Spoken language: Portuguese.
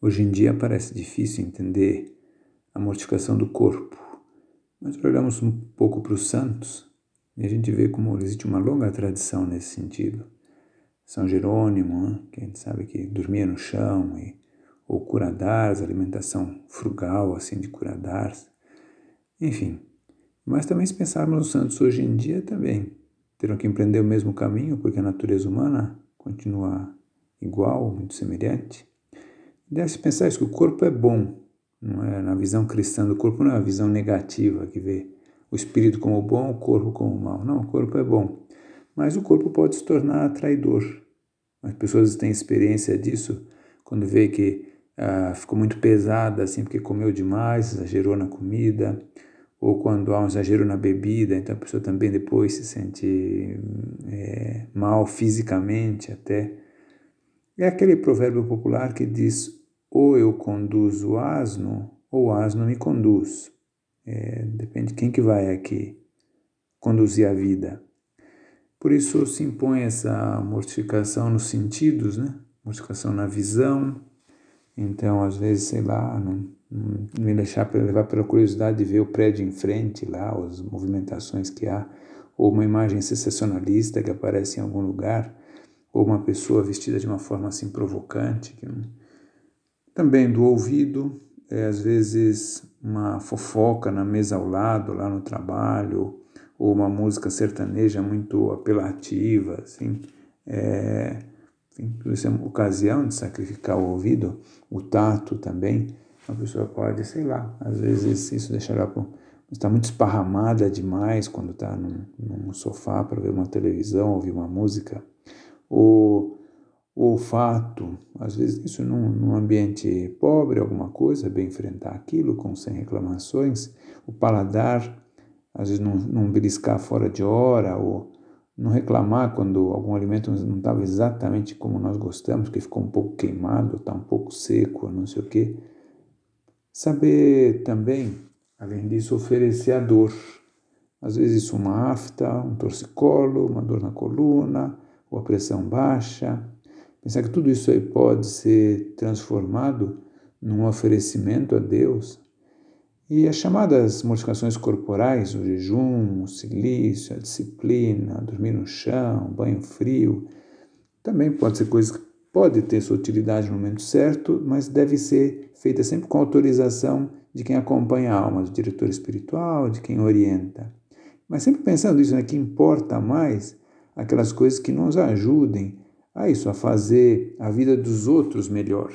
Hoje em dia parece difícil entender a mortificação do corpo, mas olhamos um pouco para os santos e a gente vê como existe uma longa tradição nesse sentido. São Jerônimo, né, que a gente sabe que dormia no chão, e, ou Curadars, alimentação frugal assim de Curadars, enfim. Mas também se pensarmos nos santos hoje em dia também terão que empreender o mesmo caminho, porque a natureza humana continua igual, muito semelhante. Deve-se pensar isso, que o corpo é bom, não é? Na visão cristã do corpo não é uma visão negativa, que vê o espírito como bom, o corpo como mal. Não, o corpo é bom. Mas o corpo pode se tornar traidor. As pessoas têm experiência disso quando vê que ah, ficou muito pesada, assim, porque comeu demais, exagerou na comida, ou quando há um exagero na bebida, então a pessoa também depois se sente é, mal fisicamente até. É aquele provérbio popular que diz ou eu conduzo o asno, ou o asno me conduz. É, depende de quem que vai aqui conduzir a vida. Por isso se impõe essa mortificação nos sentidos, né? Mortificação na visão. Então, às vezes, sei lá, não, não me deixar levar pela curiosidade de ver o prédio em frente lá, as movimentações que há, ou uma imagem sensacionalista que aparece em algum lugar, ou uma pessoa vestida de uma forma assim provocante, que não, também do ouvido, é, às vezes uma fofoca na mesa ao lado, lá no trabalho, ou uma música sertaneja muito apelativa, assim, é, enfim, isso é uma ocasião de sacrificar o ouvido, o tato também, a pessoa pode, sei lá, às vezes isso deixará está muito esparramada demais quando está num, num sofá para ver uma televisão, ouvir uma música, ou o olfato, às vezes isso num, num ambiente pobre, alguma coisa, bem enfrentar aquilo com sem reclamações, o paladar, às vezes não, não beliscar fora de hora, ou não reclamar quando algum alimento não estava exatamente como nós gostamos, que ficou um pouco queimado, está um pouco seco, não sei o quê. Saber também, além disso, oferecer a dor. Às vezes uma afta, um torcicolo, uma dor na coluna, ou a pressão baixa, Pensar que tudo isso aí pode ser transformado num oferecimento a Deus. E as chamadas modificações corporais, o jejum, o silício, a disciplina, dormir no chão, banho frio, também pode ser coisa que pode ter sua utilidade no momento certo, mas deve ser feita sempre com autorização de quem acompanha a alma, do diretor espiritual, de quem orienta. Mas sempre pensando isso, né, que importa mais aquelas coisas que nos ajudem a isso, a fazer a vida dos outros melhor.